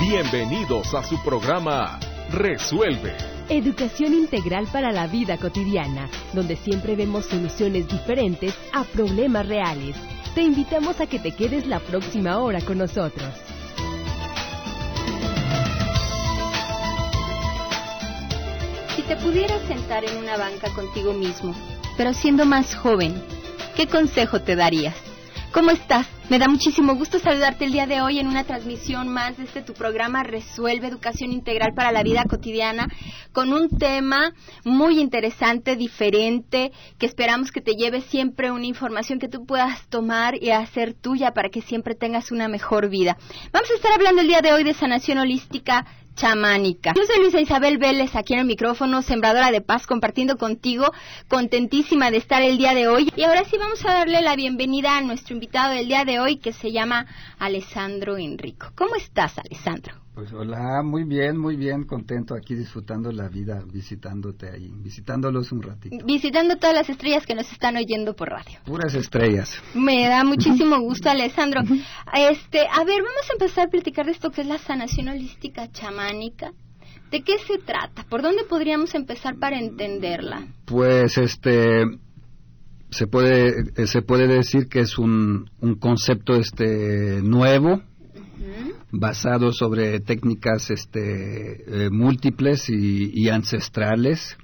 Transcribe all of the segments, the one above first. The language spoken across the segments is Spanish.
Bienvenidos a su programa Resuelve. Educación integral para la vida cotidiana, donde siempre vemos soluciones diferentes a problemas reales. Te invitamos a que te quedes la próxima hora con nosotros. Si te pudieras sentar en una banca contigo mismo, pero siendo más joven, ¿qué consejo te darías? ¿Cómo estás? Me da muchísimo gusto saludarte el día de hoy en una transmisión más de este tu programa Resuelve Educación Integral para la Vida Cotidiana con un tema muy interesante, diferente, que esperamos que te lleve siempre una información que tú puedas tomar y hacer tuya para que siempre tengas una mejor vida. Vamos a estar hablando el día de hoy de sanación holística chamánica. Yo soy Luisa Isabel Vélez, aquí en el micrófono, sembradora de paz, compartiendo contigo, contentísima de estar el día de hoy. Y ahora sí vamos a darle la bienvenida a nuestro invitado del día de hoy, que se llama Alessandro Enrico. ¿Cómo estás, Alessandro? Pues hola, muy bien, muy bien, contento aquí disfrutando la vida, visitándote ahí, visitándolos un ratito. Visitando todas las estrellas que nos están oyendo por radio. Puras estrellas. Me da muchísimo gusto, Alessandro. Este, a ver, vamos a empezar a platicar de esto que es la sanación holística chamánica. ¿De qué se trata? ¿Por dónde podríamos empezar para entenderla? Pues este se puede eh, se puede decir que es un, un concepto este nuevo basado sobre técnicas este, eh, múltiples y, ancestrales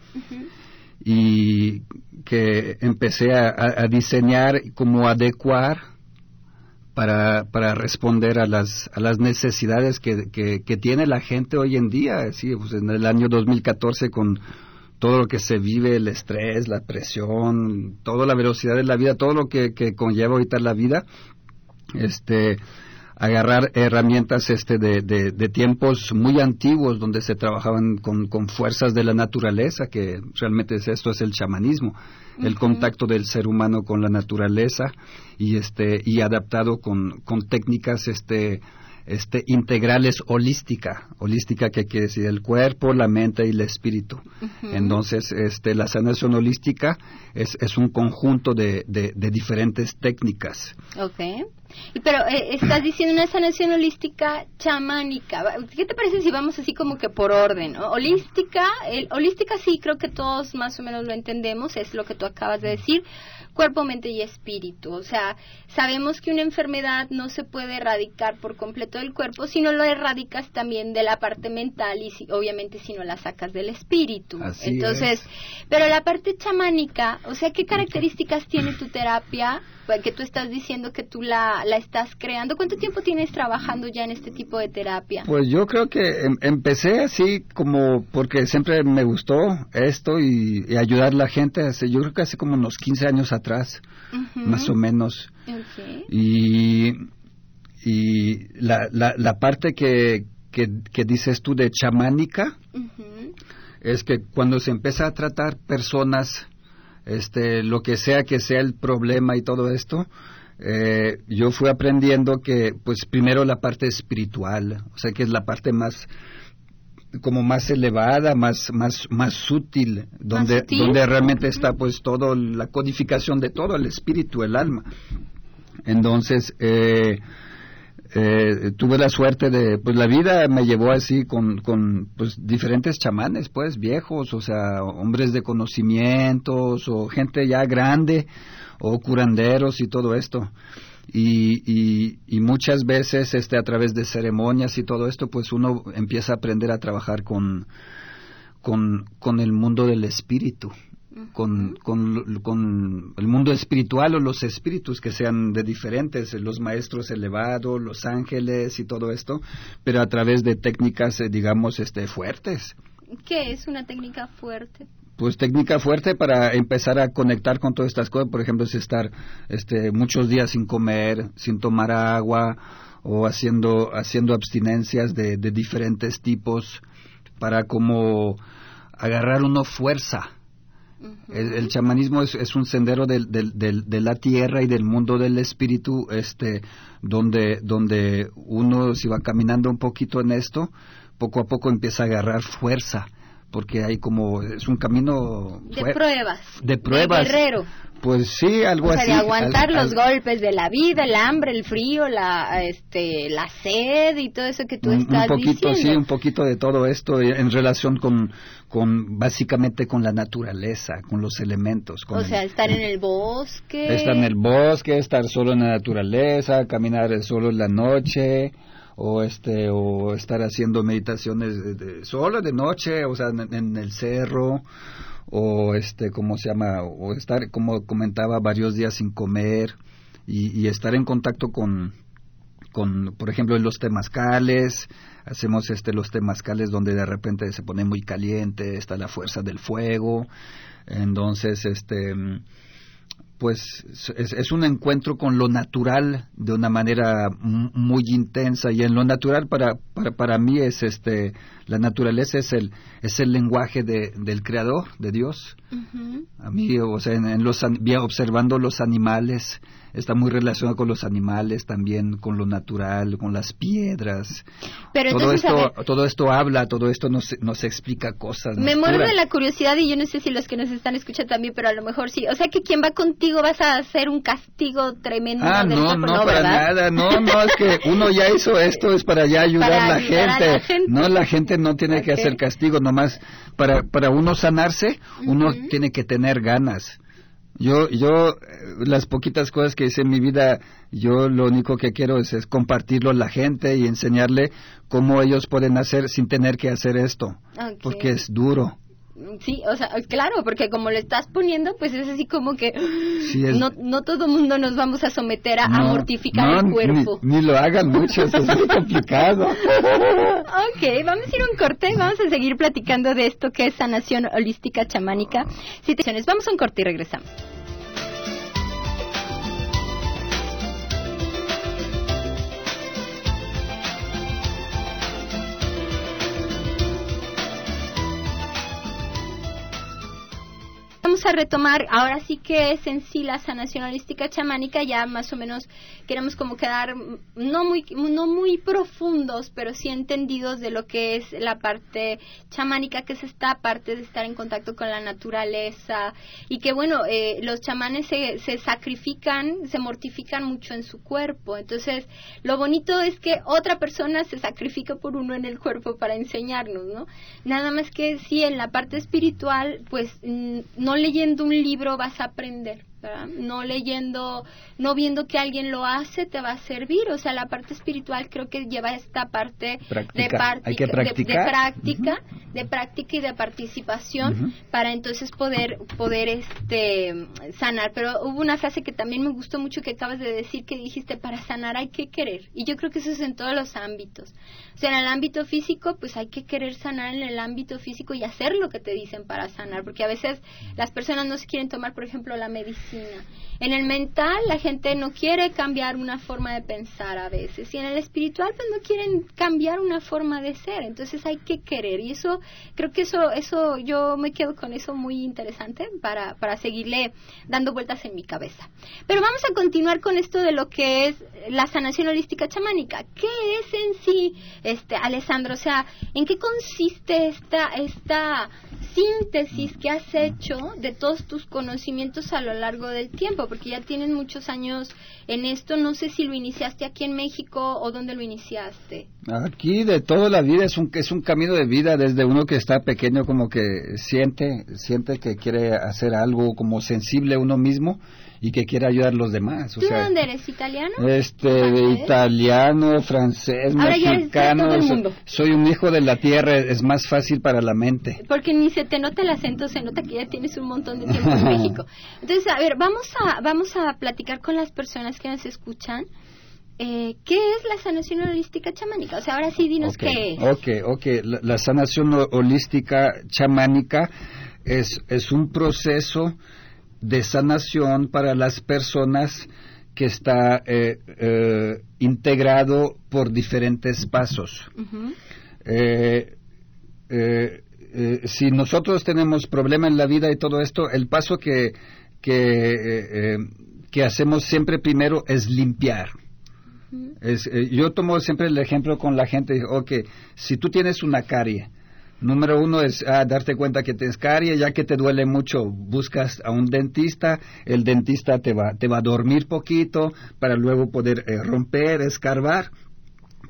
y que empecé a, diseñar como adecuar para, para responder a las, a las necesidades que, que, tiene la gente hoy en día. Sí, pues en el año 2014 con todo lo que se vive, el estrés, la presión, toda la velocidad de la vida, todo lo que, que conlleva ahorita la vida, este, agarrar herramientas este de, de, tiempos muy antiguos donde se trabajaban con, con, fuerzas de la naturaleza que realmente es, esto es el chamanismo el contacto del ser humano con la naturaleza y este y adaptado con, con técnicas este este, integrales holística, holística que quiere decir el cuerpo, la mente y el espíritu. Entonces, este, la sanación holística es, es un conjunto de, de, diferentes técnicas. Ok. Pero eh, estás diciendo una sanación holística chamánica. ¿Qué te parece si vamos así como que por orden? Holística, el, holística sí creo que todos más o menos lo entendemos, es lo que tú acabas de decir cuerpo, mente y espíritu. O sea, sabemos que una enfermedad no se puede erradicar por completo del cuerpo, sino lo erradicas también de la parte mental y si, obviamente si no la sacas del espíritu. Entonces, pero la parte chamánica, o sea, ¿qué características tiene tu terapia? Pues, que tú estás diciendo que tú la, la estás creando. ¿Cuánto tiempo tienes trabajando ya en este tipo de terapia? Pues yo creo que em, empecé así como porque siempre me gustó esto y, ayudar a la gente. yo creo que hace como unos 15 años atrás, más o menos. Y, y la, la, la parte que, que, dices tú de chamánica es que cuando se empieza a tratar personas este, lo que sea que sea el problema y todo esto, eh, yo fui aprendiendo que, pues, primero la parte espiritual, o sea, que es la parte más como más elevada, más más más sutil, donde donde realmente está pues todo la codificación de todo el espíritu, el alma. Entonces eh, eh, tuve la suerte de, pues la vida me llevó así con, con pues diferentes chamanes, pues viejos, o sea, hombres de conocimientos o gente ya grande o curanderos y todo esto. Y, y, y, muchas veces este a través de ceremonias y todo esto pues uno empieza a aprender a trabajar con con, con el mundo del espíritu con, con, el mundo espiritual o los espíritus que sean de diferentes, los maestros elevados, los ángeles y todo esto, pero a través de técnicas, eh, digamos, este, fuertes. ¿Qué es una técnica fuerte? Pues técnica fuerte para empezar a conectar con todas estas cosas, por ejemplo, es estar este, muchos días sin comer, sin tomar agua o haciendo, haciendo abstinencias de, de diferentes tipos para como agarrar una fuerza. El, chamanismo es, un sendero de la tierra y del mundo del espíritu, este, donde, donde uno si va caminando un poquito en esto, poco a poco empieza a agarrar fuerza porque hay como es un camino de pruebas de pruebas. de guerrero. Pues sí algo o sea, de aguantar los golpes de la vida el hambre el frío la este la sed y todo eso que tú estás un poquito diciendo. sí un poquito de todo esto en relación con con básicamente con la naturaleza con los elementos con o sea estar en el bosque. Estar en el bosque estar solo en la naturaleza caminar solo en la noche o este o estar haciendo meditaciones de, solo de noche o sea en, el cerro o este cómo se llama o estar como comentaba varios días sin comer y, y estar en contacto con con por ejemplo en los temazcales hacemos este los temazcales donde de repente se pone muy caliente está la fuerza del fuego. Entonces este pues es, es, un encuentro con lo natural de una manera muy intensa. Y en lo natural para, para, para mí es este la naturaleza es el es el lenguaje de, del creador de Dios. A mí o sea en, los observando los animales está muy relacionado con los animales, también con lo natural, con las piedras. Pero todo esto, todo esto habla, todo esto nos, nos explica cosas. Me muero de la curiosidad y yo no sé si los que nos están escuchando también, pero a lo mejor sí. O sea que quien va contigo vas a hacer un castigo tremendo. Ah, no, no, para nada. No, no, es que uno ya hizo esto, es para ya ayudar, a, la gente. No, la gente no tiene que hacer castigo, nomás para, para uno sanarse, uno tiene que tener ganas. Yo, yo, eh, las poquitas cosas que hice en mi vida, yo lo único que quiero es, compartirlo a la gente y enseñarle cómo ellos pueden hacer sin tener que hacer esto, porque es duro. Sí, o sea, claro, porque como le estás poniendo, pues es así como que no, no todo mundo nos vamos a someter a, mortificar el cuerpo. Ni, lo hagan mucho, eso es muy complicado. ok, vamos a ir a un corte, vamos a seguir platicando de esto que es sanación holística chamánica. Situaciones, vamos a un corte y regresamos. A retomar, ahora sí que es en sí la sanación holística chamánica, ya más o menos queremos como quedar no muy, no muy profundos, pero sí entendidos de lo que es la parte chamánica, que es esta parte de estar en contacto con la naturaleza y que bueno, eh, los chamanes se, se sacrifican, se mortifican mucho en su cuerpo, entonces lo bonito es que otra persona se sacrifica por uno en el cuerpo para enseñarnos, ¿no? Nada más que sí en la parte espiritual, pues no le leyendo un libro vas a aprender. No leyendo, no viendo que alguien lo hace, te va a servir. O sea, la parte espiritual creo que lleva esta parte de, práctica, de, práctica y de participación para entonces poder, poder este, sanar. Pero hubo una frase que también me gustó mucho que acabas de decir, que dijiste, para sanar hay que querer. Y yo creo que eso es en todos los ámbitos. O sea, en el ámbito físico, pues hay que querer sanar en el ámbito físico y hacer lo que te dicen para sanar. Porque a veces las personas no se quieren tomar, por ejemplo, la medicina en el mental la gente no quiere cambiar una forma de pensar a veces y en el espiritual pues no quieren cambiar una forma de ser. Entonces hay que querer y eso creo que eso eso yo me quedo con eso muy interesante para para seguirle dando vueltas en mi cabeza. Pero vamos a continuar con esto de lo que es la sanación holística chamánica. ¿Qué es en sí este Alessandro? O sea, ¿en qué consiste esta esta síntesis que has hecho de todos tus conocimientos a lo largo del tiempo, porque ya tienen muchos años en esto. No sé si lo iniciaste aquí en México o dónde lo iniciaste. Aquí de toda la vida es un es un camino de vida desde uno que está pequeño como que siente siente que quiere hacer algo como sensible uno mismo y que quiere ayudar a los demás. ¿Tú de dónde eres? ¿Italiano? Este, de italiano, francés, mexicano. Soy un hijo de la tierra, es más fácil para la mente. Porque ni se te nota el acento, se nota que ya tienes un montón de tiempo en México. Entonces, a ver, vamos a, vamos a platicar con las personas que nos escuchan. Eh, ¿Qué es la sanación holística chamánica? O sea, ahora sí dinos qué es. Ok, ok. La, sanación holística chamánica es, es un proceso de sanación para las personas que está eh, eh, integrado por diferentes pasos. Eh, si nosotros tenemos problemas en la vida y todo esto, el paso que, que, que hacemos siempre primero es limpiar. Es, yo tomo siempre el ejemplo con la gente, ok, si tú tienes una carie, Número uno es ah, darte cuenta que tienes carie, ya que te duele mucho, buscas a un dentista, el dentista te va, te va a dormir poquito para luego poder eh, romper, escarbar,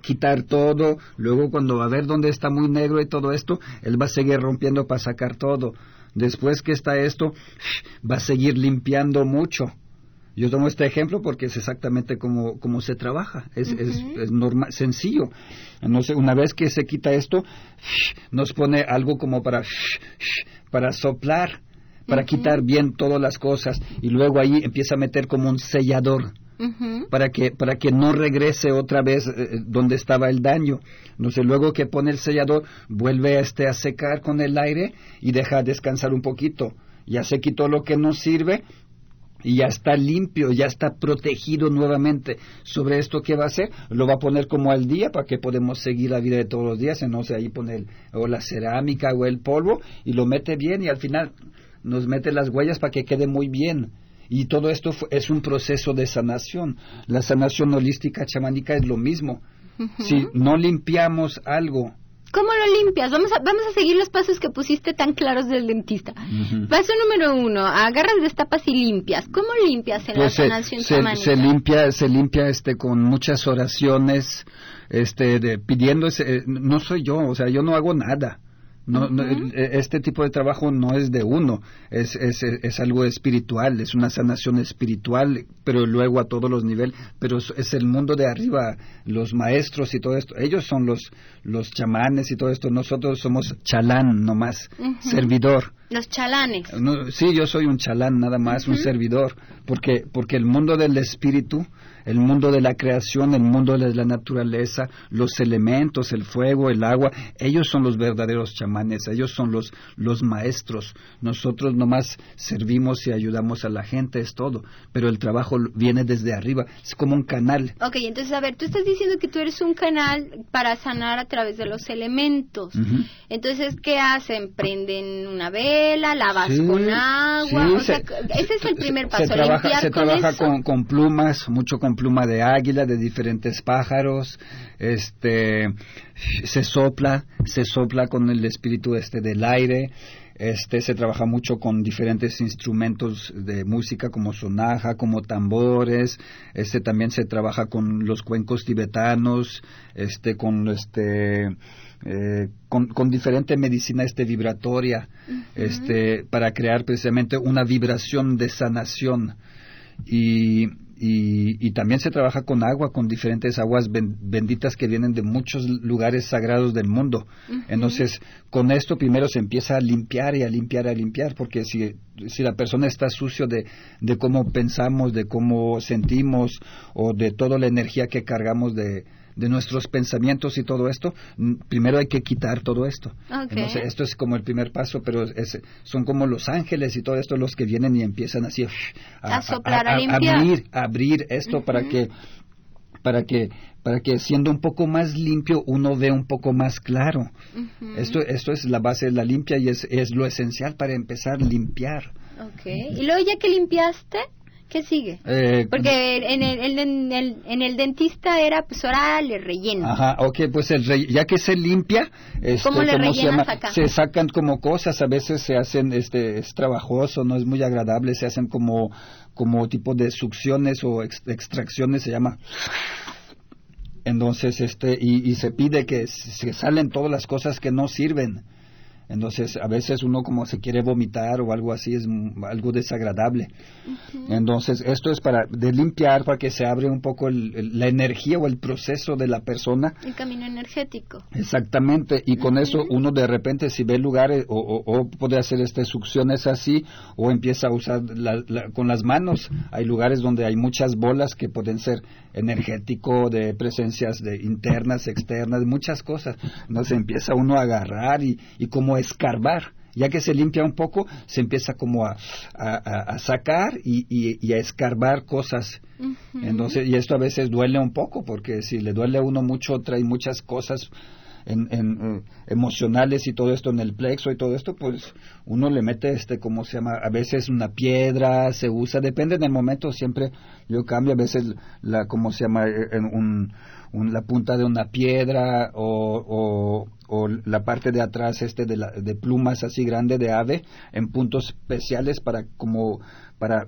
quitar todo, luego cuando va a ver dónde está muy negro y todo esto, él va a seguir rompiendo para sacar todo. Después que está esto, va a seguir limpiando mucho yo tomo este ejemplo porque es exactamente como, como se trabaja, es, es, normal, sencillo. No sé, una vez que se quita esto, nos pone algo como para, para soplar, para quitar bien todas las cosas y luego ahí empieza a meter como un sellador. para que para que no regrese otra vez eh, eh, donde estaba el daño. No sé, luego que pone el sellador, vuelve este a secar con el aire y deja descansar un poquito. Ya se quitó lo que no sirve, y ya está limpio, ya está protegido nuevamente sobre esto que va a hacer, lo va a poner como al día para que podamos seguir la vida de todos los días, no sé, ahí pone o la cerámica o el polvo y lo mete bien y al final nos mete las huellas para que quede muy bien. Y todo esto es un proceso de sanación. La sanación holística chamánica es lo mismo. Si no limpiamos algo ¿Cómo lo limpias? Vamos a, vamos a seguir los pasos que pusiste tan claros del dentista. Paso número uno, agarras, destapas y limpias. ¿Cómo limpias en pues la sanación se, se, limpia, se limpia este, con muchas oraciones, este, de, pidiendo, ese, no soy yo, o sea, yo no hago nada. No, e, este tipo de trabajo no es de uno, es, es, es, algo espiritual, es una sanación espiritual, pero luego a todos los niveles, pero es, el mundo de arriba, los maestros y todo esto, ellos son los, los chamanes y todo esto, nosotros somos chalán nomás, servidor. Los chalanes. sí, yo soy un chalán nada más, un servidor, porque, porque el mundo del espíritu el mundo de la creación, el mundo de la naturaleza, los elementos, el fuego, el agua, ellos son los verdaderos chamanes, ellos son los, los maestros. Nosotros nomás servimos y ayudamos a la gente, es todo, pero el trabajo viene desde arriba, es como un canal. Ok, entonces a ver, tú estás diciendo que tú eres un canal para sanar a través de los elementos. Entonces, ¿qué hacen? ¿Prenden una vela? ¿Lavas con agua? ese es el primer paso. Se trabaja, se trabaja con, con plumas, mucho con pluma de águila, de diferentes pájaros, este, se sopla, se sopla con el espíritu este del aire, este se trabaja mucho con diferentes instrumentos de música como sonaja, como tambores, este también se trabaja con los cuencos tibetanos, este con este eh, con, con, diferente medicina este vibratoria, este para crear precisamente una vibración de sanación. Y y, también se trabaja con agua, con diferentes aguas benditas que vienen de muchos lugares sagrados del mundo. Entonces, con esto primero se empieza a limpiar y a limpiar, a limpiar, porque si, si la persona está sucio de, de cómo pensamos, de cómo sentimos o de toda la energía que cargamos de, de nuestros pensamientos y todo esto, primero hay que quitar todo esto. esto es como el primer paso, pero es, son como los ángeles y todo esto los que vienen y empiezan así a, soplar, a, abrir, abrir esto para que para que para que siendo un poco más limpio uno ve un poco más claro. Esto esto es la base de la limpia y es, es lo esencial para empezar a limpiar. Okay. Y luego ya que limpiaste, ¿Qué sigue? Eh, Porque en el, en, el, en el dentista era pues ahora le relleno. Ajá, ok, pues el ya que se limpia, este, ¿cómo le se, llama? se sacan como cosas, a veces se hacen, este, es trabajoso, no es muy agradable, se hacen como, como tipo de succiones o extracciones, se llama entonces este y, y, se pide que se salen todas las cosas que no sirven entonces, a veces uno como se quiere vomitar o algo así es algo desagradable. Entonces, esto es para de limpiar, para que se abre un poco la energía o el proceso de la persona. El camino energético. Exactamente. Y con eso uno de repente si ve lugares o, o, puede hacer este succiones así o empieza a usar con las manos. Hay lugares donde hay muchas bolas que pueden ser energético, de presencias de internas, externas, muchas cosas. Entonces empieza uno a agarrar y, y como escarbar. Ya que se limpia un poco, se empieza como a, a, sacar y, a escarbar cosas. Entonces, y esto a veces duele un poco, porque si le duele a uno mucho, trae muchas cosas en, eh, emocionales y todo esto en el plexo y todo esto, pues uno le mete este, ¿cómo se llama? A veces una piedra, se usa, depende del momento, siempre yo cambio, a veces la, ¿cómo se llama? En un, la punta de una piedra o, o, la parte de atrás este de, la, de plumas así grande de ave en puntos especiales para como para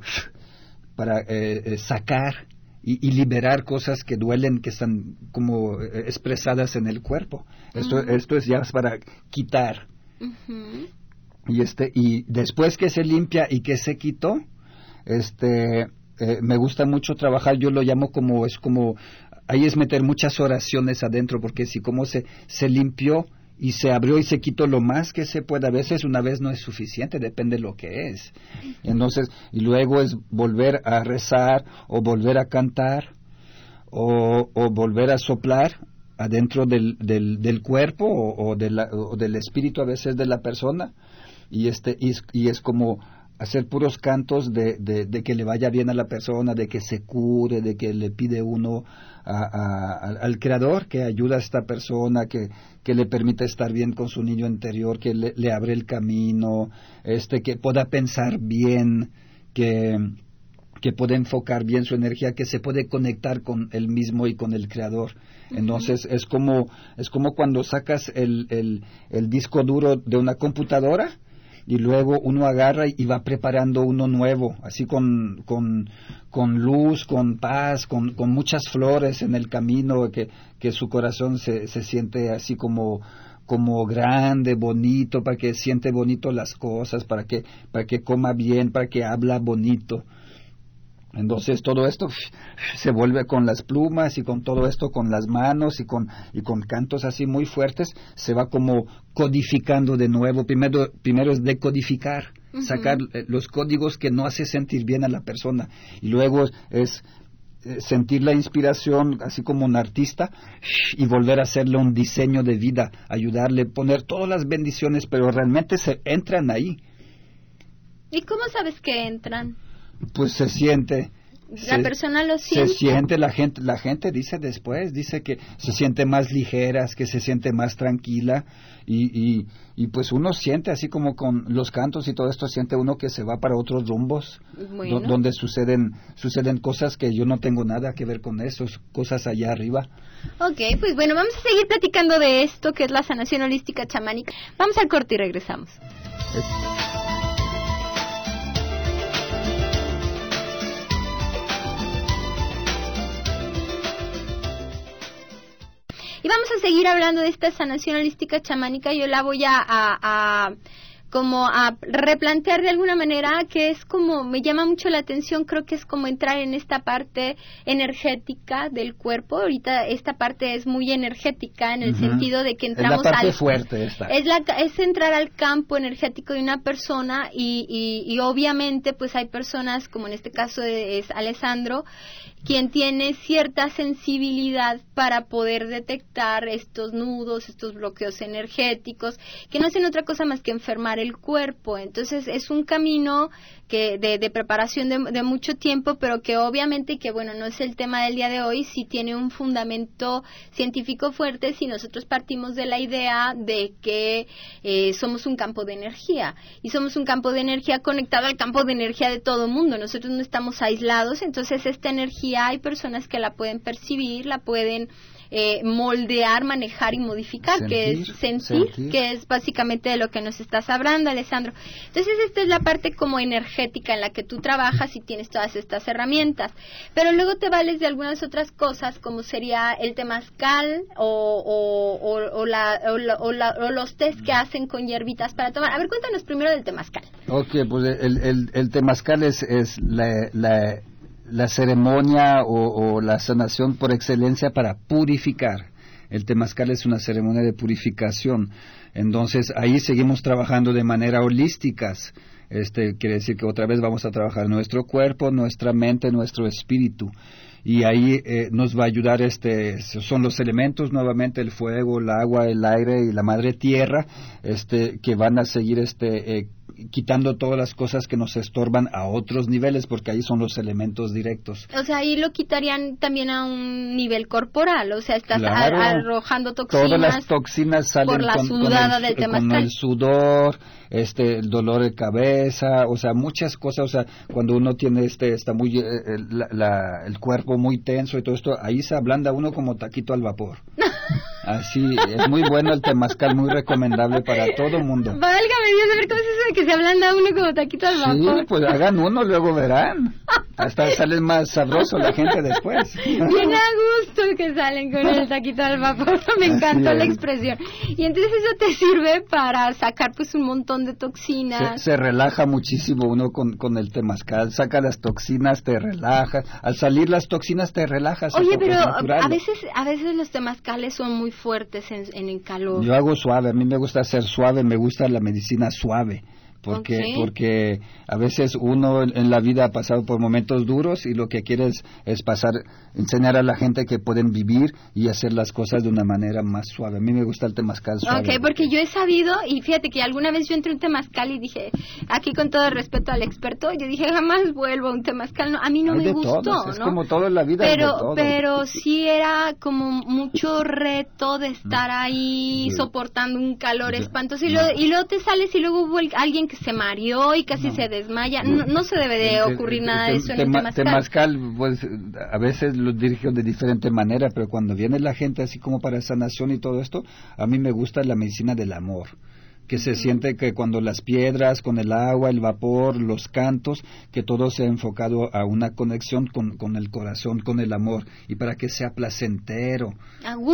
para eh, eh, sacar y, liberar cosas que duelen, que están como eh, expresadas en el cuerpo. Esto, esto es ya para quitar. Y este y después que se limpia y que se quitó, este me gusta mucho trabajar. Yo lo llamo como es como ahí es meter muchas oraciones adentro, porque si como se se limpió y se abrió y se quitó lo más que se puede. A veces una vez no es suficiente, depende de lo que es. Entonces, y luego es volver a rezar o volver a cantar o, o volver a soplar adentro del, del, del cuerpo o, o, del espíritu a veces de la persona. Y, este, y es como hacer puros cantos de, de, que le vaya bien a la persona, de que se cure, de que le pide uno al creador que ayuda a esta persona, que, que le permita estar bien con su niño interior, que le, abre el camino, este, que pueda pensar bien, que, que pueda enfocar bien su energía, que se puede conectar con él mismo y con el creador. Entonces es como, es como cuando sacas el, el, el disco duro de una computadora, y luego uno agarra y va preparando uno nuevo, así con, con, con luz, con paz, con, con, muchas flores en el camino, que, que su corazón se, se siente así como, como grande, bonito, para que siente bonito las cosas, para que, para que coma bien, para que habla bonito. Entonces todo esto se vuelve con las plumas y con todo esto con las manos y con, y con cantos así muy fuertes, se va como codificando de nuevo. Primero, primero es decodificar, sacar eh, los códigos que no hace sentir bien a la persona. Y luego es eh, sentir la inspiración así como un artista y volver a hacerle un diseño de vida, ayudarle, poner todas las bendiciones, pero realmente se entran ahí. ¿Y cómo sabes que entran? Pues se siente la persona lo siente. Se siente, la gente, la gente dice después, dice que se siente más ligeras, que se siente más tranquila y, y, pues uno siente así como con los cantos y todo esto, siente uno que se va para otros rumbos, donde suceden, suceden cosas que yo no tengo nada que ver con eso, cosas allá arriba. Ok, pues bueno, vamos a seguir platicando de esto que es la sanación holística chamánica. Vamos al corte y regresamos. Y vamos a seguir hablando de esta sanación holística chamánica. Yo la voy a, a, como a replantear de alguna manera que es como me llama mucho la atención creo que es como entrar en esta parte energética del cuerpo ahorita esta parte es muy energética en el sentido de que entramos es la parte fuerte esta. es la es entrar al campo energético de una persona y, y, y obviamente pues hay personas como en este caso es Alessandro quien tiene cierta sensibilidad para poder detectar estos nudos, estos bloqueos energéticos, que no hacen otra cosa más que enfermar el cuerpo. Entonces es un camino que de, preparación de, mucho tiempo, pero que obviamente que bueno no es el tema del día de hoy, sí tiene un fundamento científico fuerte si nosotros partimos de la idea de que eh, somos un campo de energía y somos un campo de energía conectado al campo de energía de todo el mundo. Nosotros no estamos aislados, entonces esta energía hay personas que la pueden percibir, la pueden eh, moldear, manejar y modificar, que es sentir, que es básicamente de lo que nos estás hablando, Alessandro. Entonces, esta es la parte como energética en la que tú trabajas y tienes todas estas herramientas. Pero luego te vales de algunas otras cosas, como sería el temazcal o, o, los test que hacen con hierbitas para tomar. A ver, cuéntanos primero del temazcal. Ok, pues el, el, el temazcal es, es la, la la ceremonia o, la sanación por excelencia para purificar. El temazcal es una ceremonia de purificación. Entonces ahí seguimos trabajando de manera holística. Este quiere decir que otra vez vamos a trabajar nuestro cuerpo, nuestra mente, nuestro espíritu. Y ahí eh, nos va a ayudar este son los elementos nuevamente el fuego, el agua, el aire y la madre tierra, este que van a seguir este eh, quitando todas las cosas que nos estorban a otros niveles, porque ahí son los elementos directos. O sea, ahí lo quitarían también a un nivel corporal, o sea, estás arrojando toxinas. Todas las toxinas salen por la con, sudada del con el sudor, este, el dolor de cabeza, o sea, muchas cosas, o sea, cuando uno tiene este, está muy, eh, el cuerpo muy tenso y todo esto, ahí se ablanda uno como taquito al vapor. Así, es muy bueno el temazcal, muy recomendable para todo el mundo. Válgame Dios, a ver cómo eso de que se ablanda uno como taquito al vapor. Sí, pues hagan uno, luego verán. Hasta sale más sabroso la gente después. Bien a gusto que salen con el taquito al vapor, me encantó la expresión. Y entonces eso te sirve para sacar pues un montón de toxinas. Se, relaja muchísimo uno con, con el temazcal, saca las toxinas, te relajas. Al salir las toxinas te relajas. Oye, pero a veces, a veces los temazcales son muy fuertes en, en el calor. Yo hago suave, a mí me gusta hacer suave, me gusta la medicina suave porque porque a veces uno en la vida ha pasado por momentos duros y lo que quiere es, pasar enseñar a la gente que pueden vivir y hacer las cosas de una manera más suave. A mí me gusta el temazcal suave. Ok, porque yo he sabido y fíjate que alguna vez yo entré a un temazcal y dije aquí con todo el respeto al experto yo dije jamás vuelvo a un temazcal no, a mí no me gustó es como todo en la vida pero pero sí era como mucho reto de estar ahí soportando un calor espantoso y, y luego te sales y luego hubo alguien que se mareó y casi se desmaya. No, se debe de ocurrir nada de eso en el temazcal. temazcal, pues a veces lo dirijo de diferente manera, pero cuando viene la gente así como para sanación y todo esto, a mí me gusta la medicina del amor que se siente que cuando las piedras, con el agua, el vapor, los cantos, que todo se ha enfocado a una conexión con, con el corazón, con el amor, y para que sea placentero,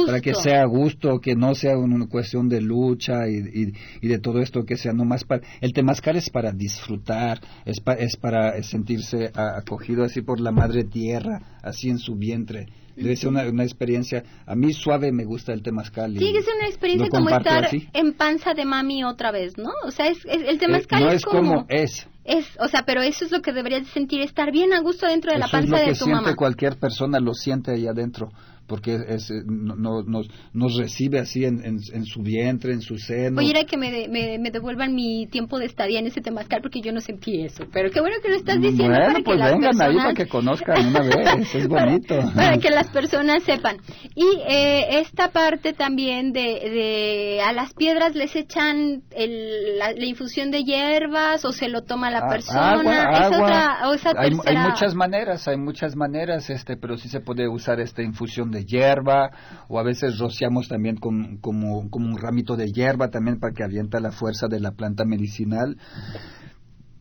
para que sea a gusto, que no sea una cuestión de lucha y, y, de todo esto, que sea nomás para... El temazcal es para disfrutar, es, es para sentirse acogido así por la madre tierra, así en su vientre Debe ser una, una, experiencia. A mí suave me gusta el temazcal. Sí, es una experiencia como estar en panza de mami otra vez, ¿no? O sea, es, el temazcal eh, no es, como, es. Es, o sea, pero eso es lo que deberías sentir, estar bien a gusto dentro de la panza de tu mamá. siente cualquier persona, lo siente ahí adentro porque es, eh, no, nos, nos, recibe así en, en, su vientre, en su seno. Oye, era que me, me, devuelvan mi tiempo de estadía en ese temazcal porque yo no sentí eso. Pero qué bueno que lo estás diciendo. Bueno, para pues que vengan las personas... ahí para que conozcan una vez, es bonito. Para, que las personas sepan. Y eh, esta parte también de, de, a las piedras les echan el, la, infusión de hierbas o se lo toma la ah, persona. Agua, hay, hay, muchas maneras, hay muchas maneras, este, pero sí se puede usar esta infusión de hierba o a veces rociamos también con, como, como un ramito de hierba también para que avienta la fuerza de la planta medicinal.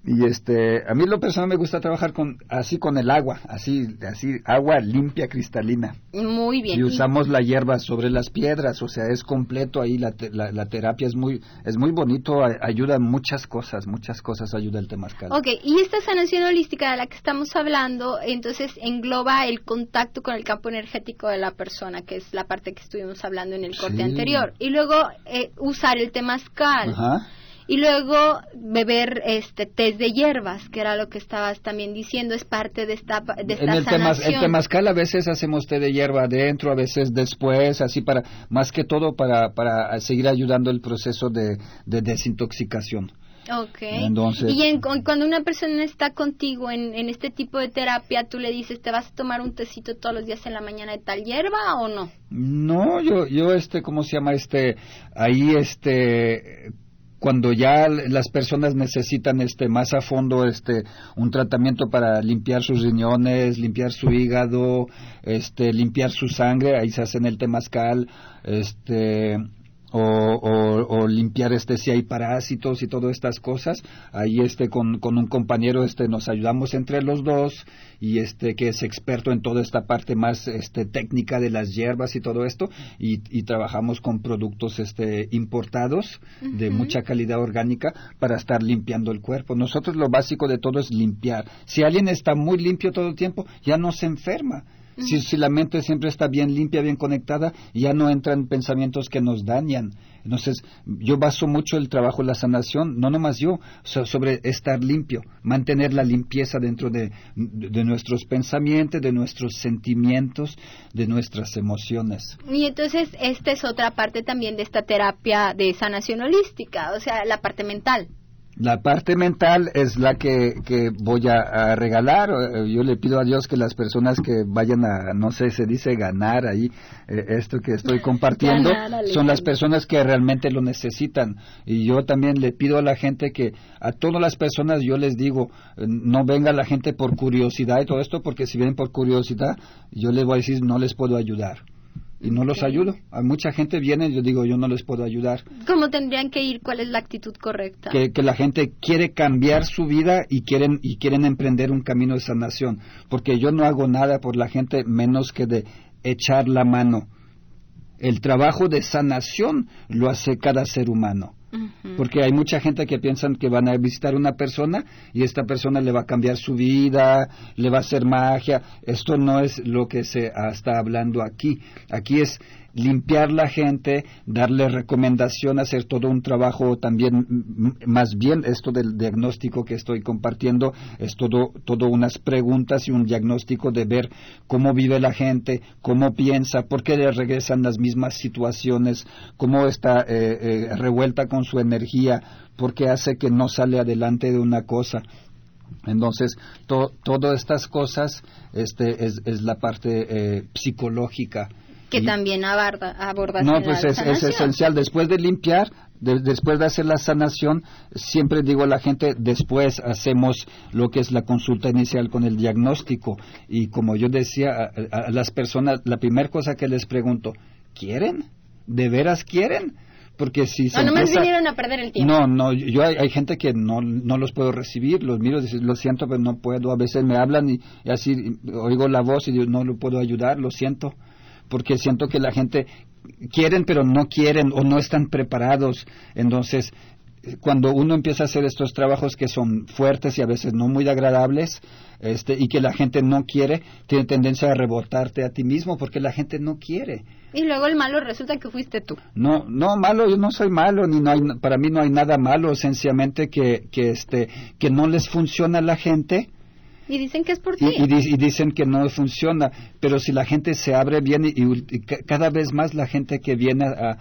Y este, a mí lo personal me gusta trabajar con así con el agua, así así agua limpia cristalina. Muy bien. Y usamos la hierba sobre las piedras, o sea, es completo ahí la, la, terapia es muy es muy bonito, ayuda muchas cosas, muchas cosas ayuda el temazcal. Ok, y esta sanación holística de la que estamos hablando, entonces engloba el contacto con el campo energético de la persona, que es la parte que estuvimos hablando en el corte anterior, y luego eh, usar el temazcal. Ajá y luego beber este test de hierbas, que era lo que estabas también diciendo, es parte de esta de esta en el, sanación. el temazcal a veces hacemos té de hierba adentro, a veces después, así para más que todo para para seguir ayudando el proceso de, de desintoxicación. Ok. y cuando una persona está contigo en, en, este tipo de terapia, tú le dices, ¿te vas a tomar un tecito todos los días en la mañana de tal hierba o no? No, yo, yo este, ¿cómo se llama? Este, ahí este, cuando ya las personas necesitan este más a fondo este un tratamiento para limpiar sus riñones, limpiar su hígado, este limpiar su sangre, ahí se hacen el temazcal, este o, o, limpiar este si hay parásitos y todas estas cosas. Ahí este con, con, un compañero este nos ayudamos entre los dos y este que es experto en toda esta parte más este técnica de las hierbas y todo esto y, y trabajamos con productos este importados de mucha calidad orgánica para estar limpiando el cuerpo. Nosotros lo básico de todo es limpiar. Si alguien está muy limpio todo el tiempo ya no se enferma si, si, la mente siempre está bien limpia, bien conectada, ya no entran pensamientos que nos dañan. Entonces, yo baso mucho el trabajo de la sanación, no nomás yo, sobre estar limpio, mantener la limpieza dentro de, de, nuestros pensamientos, de nuestros sentimientos, de nuestras emociones. Y entonces, esta es otra parte también de esta terapia de sanación holística, o sea, la parte mental. La parte mental es la que, que voy a, regalar. Eh, yo le pido a Dios que las personas que vayan a, no sé, se dice ganar ahí, eh, esto que estoy compartiendo, son las personas que realmente lo necesitan. Y yo también le pido a la gente que, a todas las personas yo les digo, eh, no venga la gente por curiosidad y todo esto, porque si vienen por curiosidad, yo les voy a decir, no les puedo ayudar y no los ayudo. A mucha gente viene y yo digo, yo no les puedo ayudar. ¿Cómo tendrían que ir? ¿Cuál es la actitud correcta? Que, la gente quiere cambiar su vida y quieren, y quieren emprender un camino de sanación. Porque yo no hago nada por la gente menos que de echar la mano. El trabajo de sanación lo hace cada ser humano. Porque hay mucha gente que piensan que van a visitar una persona y esta persona le va a cambiar su vida, le va a hacer magia. Esto no es lo que se está hablando aquí. Aquí es limpiar la gente, darle recomendación, hacer todo un trabajo también, más bien esto del diagnóstico que estoy compartiendo, es todo, todo unas preguntas y un diagnóstico de ver cómo vive la gente, cómo piensa, por qué le regresan las mismas situaciones, cómo está eh, eh, revuelta con su energía, por qué hace que no sale adelante de una cosa. Entonces, todas estas cosas este, es, es la parte eh, psicológica que también aborda, aborda No, pues es, esencial. Después de limpiar, después de hacer la sanación, siempre digo a la gente, después hacemos lo que es la consulta inicial con el diagnóstico. Y como yo decía a, las personas, la primera cosa que les pregunto, ¿quieren? ¿De veras quieren? porque si se no, me vinieron a perder el tiempo. No, no, yo hay, gente que no, no los puedo recibir, los miro, lo siento, pero no puedo. A veces me hablan y, y así oigo la voz y yo no lo puedo ayudar, lo siento porque siento que la gente quieren pero no quieren o no están preparados. Entonces, cuando uno empieza a hacer estos trabajos que son fuertes y a veces no muy agradables, este, y que la gente no quiere, tiene tendencia a rebotarte a ti mismo porque la gente no quiere. Y luego el malo resulta que fuiste tú. No, no malo, yo no soy malo, ni no hay, para mí no hay nada malo, sencillamente que, que este, que no les funciona a la gente y dicen que es por ti. Y, dicen que no funciona, pero si la gente se abre bien y, cada vez más la gente que viene a,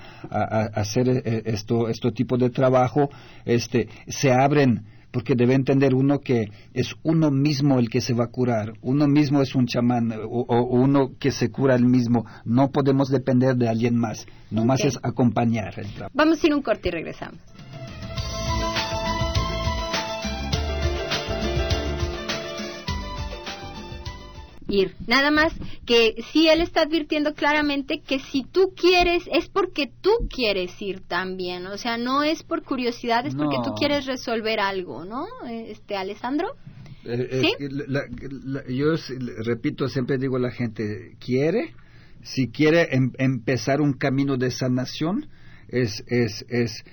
hacer eh, esto, este tipo de trabajo, este, se abren porque debe entender uno que es uno mismo el que se va a curar, uno mismo es un chamán o, uno que se cura el mismo, no podemos depender de alguien más, nomás es acompañar el trabajo. Vamos a ir un corte y regresamos. Ir. Nada más que si él está advirtiendo claramente que si tú quieres, es porque tú quieres ir también. O sea, no es por curiosidad, es porque tú quieres resolver algo, ¿no? Este, Alessandro. Eh, ¿Sí? yo repito, siempre digo a la gente, quiere, si quiere em, empezar un camino de sanación, es, es, es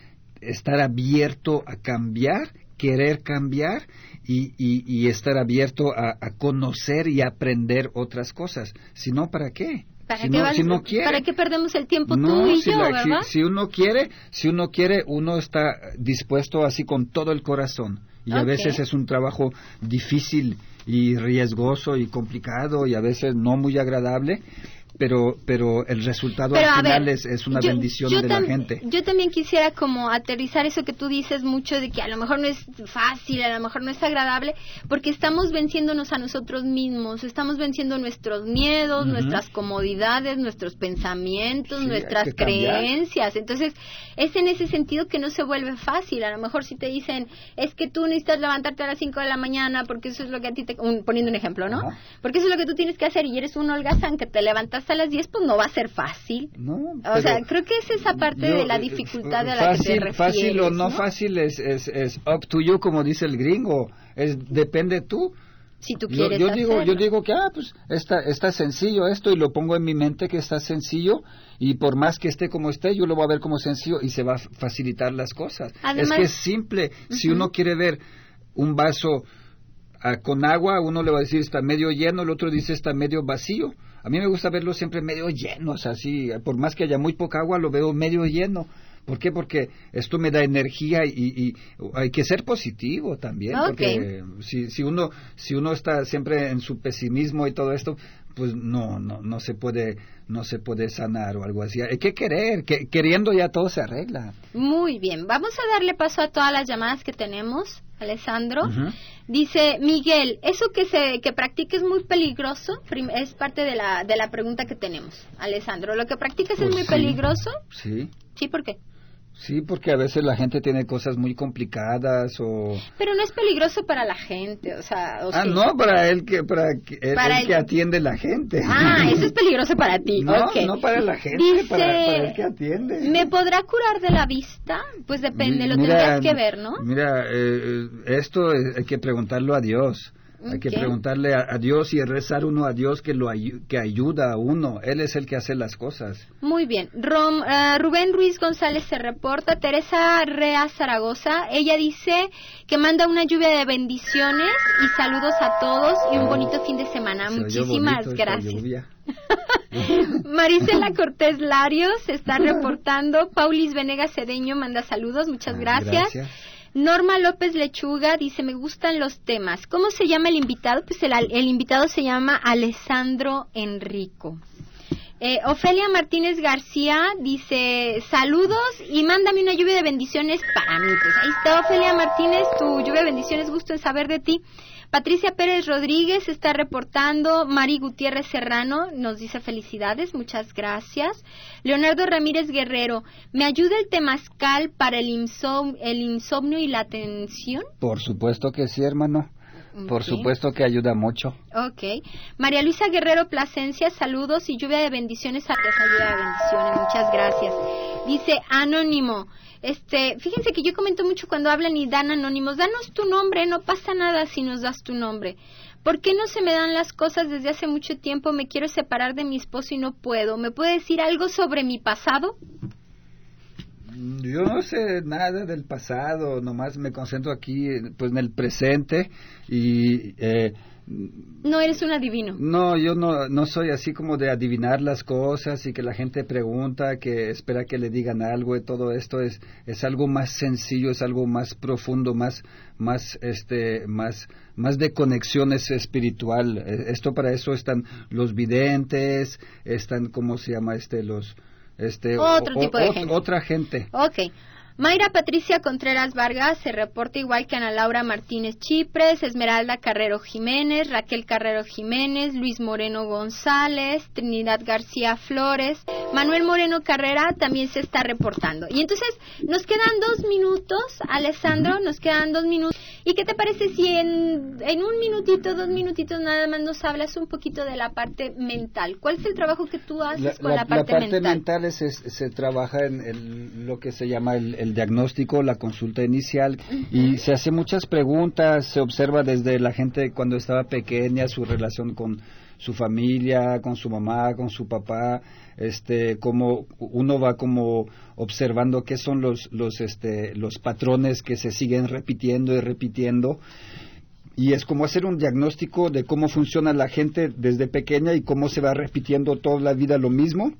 estar abierto a cambiar, querer cambiar y, y, estar abierto a, conocer y aprender otras cosas. Si no, ¿para qué? ¿Para, qué, ¿Para qué perdemos el tiempo tú y si yo, verdad? Si, uno quiere, si uno quiere, uno está dispuesto así con todo el corazón. Y a veces es un trabajo difícil y riesgoso y complicado y a veces no muy agradable, pero pero el resultado al final es, una bendición de la gente. Yo también quisiera como aterrizar eso que tú dices mucho de que a lo mejor no es fácil, a lo mejor no es agradable, porque estamos venciéndonos a nosotros mismos, estamos venciendo nuestros miedos, nuestras comodidades, nuestros pensamientos, nuestras creencias. Entonces, es en ese sentido que no se vuelve fácil. A lo mejor si te dicen, es que tú necesitas levantarte a las 5 de la mañana porque eso es lo que a ti te... poniendo un ejemplo, ¿no? Porque eso es lo que tú tienes que hacer y eres un holgazán que te levantas a las 10, pues no va a ser fácil. No, o sea, creo que es esa parte de la eh, dificultad a la que te refieres. Fácil o no, fácil es, es, es up to you, como dice el gringo. Es, depende tú. Si tú quieres yo, digo yo digo que ah pues está está sencillo esto y lo pongo en mi mente que está sencillo y por más que esté como esté yo lo voy a ver como sencillo y se va a facilitar las cosas es que es simple si uno quiere ver un vaso ah, con agua uno le va a decir está medio lleno el otro dice está medio vacío a mí me gusta verlo siempre medio lleno, o sea, así, por más que haya muy poca agua, lo veo medio lleno. ¿Por qué? Porque esto me da energía y, hay que ser positivo también, porque si, si, uno, si uno está siempre en su pesimismo y todo esto, pues no, no, no se puede, no se puede sanar o algo así. Hay que querer, que, queriendo ya todo se arregla. Muy bien, vamos a darle paso a todas las llamadas que tenemos, Alessandro. Dice Miguel, eso que se que practica es muy peligroso, es parte de la de la pregunta que tenemos, Alessandro. Lo que practicas es pues muy peligroso. Sí. Sí, ¿por qué? Sí, porque a veces la gente tiene cosas muy complicadas o... Pero no es peligroso para la gente, o sea... ah, no, para él que, para, el, que atiende la gente. Ah, eso es peligroso para ti. No, no para la gente, para, el que atiende. ¿Me podrá curar de la vista? Pues depende, lo tendrías que ver, ¿no? Mira, eh, esto hay que preguntarlo a Dios. Hay que preguntarle a, Dios y rezar uno a Dios que lo que ayuda a uno. Él es el que hace las cosas. Muy bien. Eh, Rubén Ruiz González se reporta. Teresa Rea Zaragoza. Ella dice que manda una lluvia de bendiciones y saludos a todos y un bonito fin de semana. Muchísimas gracias. Marisela Cortés Larios se está reportando. Paulis Venegas Cedeño manda saludos. Muchas ah, gracias. Norma López Lechuga dice, me gustan los temas. ¿Cómo se llama el invitado? Pues el, invitado se llama Alessandro Enrico. Eh, Ofelia Martínez García dice, saludos y mándame una lluvia de bendiciones para mí. Pues ahí está Ofelia Martínez, tu lluvia de bendiciones, gusto en saber de ti. Patricia Pérez Rodríguez está reportando. Mari Gutiérrez Serrano nos dice felicidades, muchas gracias. Leonardo Ramírez Guerrero, ¿me ayuda el temazcal para el, insomnio y la atención? Por supuesto que sí, hermano. Por supuesto que ayuda mucho. Ok. María Luisa Guerrero Plasencia, saludos y lluvia de bendiciones a lluvia de bendiciones. Muchas gracias. Dice Anónimo, este, fíjense que yo comento mucho cuando hablan y dan anónimos, danos tu nombre, no pasa nada si nos das tu nombre. ¿Por qué no se me dan las cosas desde hace mucho tiempo? Me quiero separar de mi esposo y no puedo. ¿Me puede decir algo sobre mi pasado? Yo no sé nada del pasado, nomás me concentro aquí pues en el presente y eh, no eres un adivino. No, yo no, no soy así como de adivinar las cosas y que la gente pregunta, que espera que le digan algo y todo esto es, es algo más sencillo, es algo más profundo, más, más, este, más, más de conexiones espiritual. E, esto para eso están los videntes, están, ¿cómo se llama este? Los, este, Otro tipo de gente. Otra gente. Ok. Mayra Patricia Contreras Vargas se reporta igual que Ana Laura Martínez Chipres, Esmeralda Carrero Jiménez, Raquel Carrero Jiménez, Luis Moreno González, Trinidad García Flores, Manuel Moreno Carrera también se está reportando. Y entonces nos quedan dos minutos, Alessandro, nos quedan dos minutos. ¿Y qué te parece si en, en un minutito, dos minutitos nada más nos hablas un poquito de la parte mental? ¿Cuál es el trabajo que tú haces con la, parte mental? La parte mental, es, se trabaja en lo que se llama el el diagnóstico, la consulta inicial y se hace muchas preguntas, se observa desde la gente cuando estaba pequeña su relación con su familia, con su mamá, con su papá, este, como uno va como observando qué son los, los, este, los patrones que se siguen repitiendo y repitiendo y es como hacer un diagnóstico de cómo funciona la gente desde pequeña y cómo se va repitiendo toda la vida lo mismo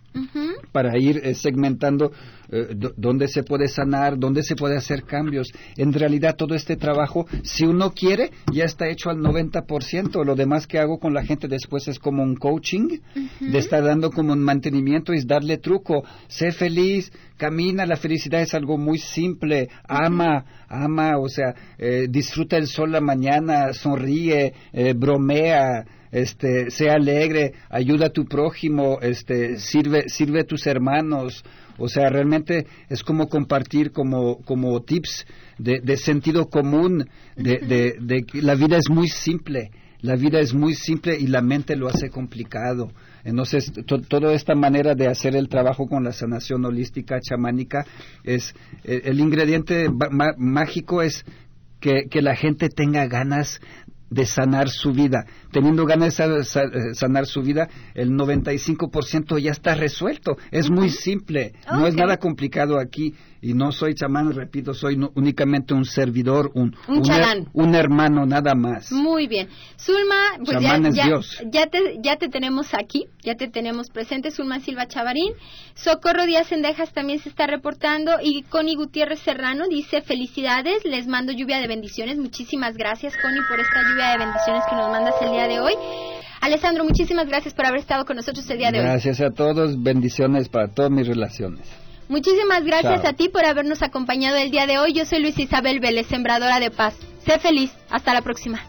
para ir eh, segmentando eh, dónde se puede sanar, dónde se puede hacer cambios. En realidad todo este trabajo, si uno quiere, ya está hecho al 90%. Lo demás que hago con la gente después es como un coaching, de estar dando como un mantenimiento, es darle truco. Sé feliz, camina, la felicidad es algo muy simple. Ama, ama, o sea, eh, disfruta el sol la mañana, sonríe, bromea este, sea alegre, ayuda a tu prójimo, este, sirve, sirve a tus hermanos. O sea, realmente es como compartir como, como tips de, de sentido común, de, de, de, la vida es muy simple. La vida es muy simple y la mente lo hace complicado. Entonces, toda esta manera de hacer el trabajo con la sanación holística chamánica es el, ingrediente mágico es que, que, la gente tenga ganas de sanar su vida. Teniendo ganas de sanar su vida, el 95% ya está resuelto. Es muy simple, no es nada complicado aquí y no soy chamán, repito, soy únicamente un servidor, un, un, hermano nada más. Muy bien. Zulma, pues ya, ya, te, ya te tenemos aquí, ya te tenemos presente, Zulma Silva Chavarín. Socorro Díaz Endejas también se está reportando y Connie Gutiérrez Serrano dice felicidades, les mando lluvia de bendiciones. Muchísimas gracias, Connie, por esta lluvia de bendiciones que nos mandas el día de hoy. Alessandro, muchísimas gracias por haber estado con nosotros el día de hoy. Gracias a todos, bendiciones para todas mis relaciones. Muchísimas gracias a ti por habernos acompañado el día de hoy. Yo soy Luis Isabel Vélez, sembradora de paz. Sé feliz. Hasta la próxima.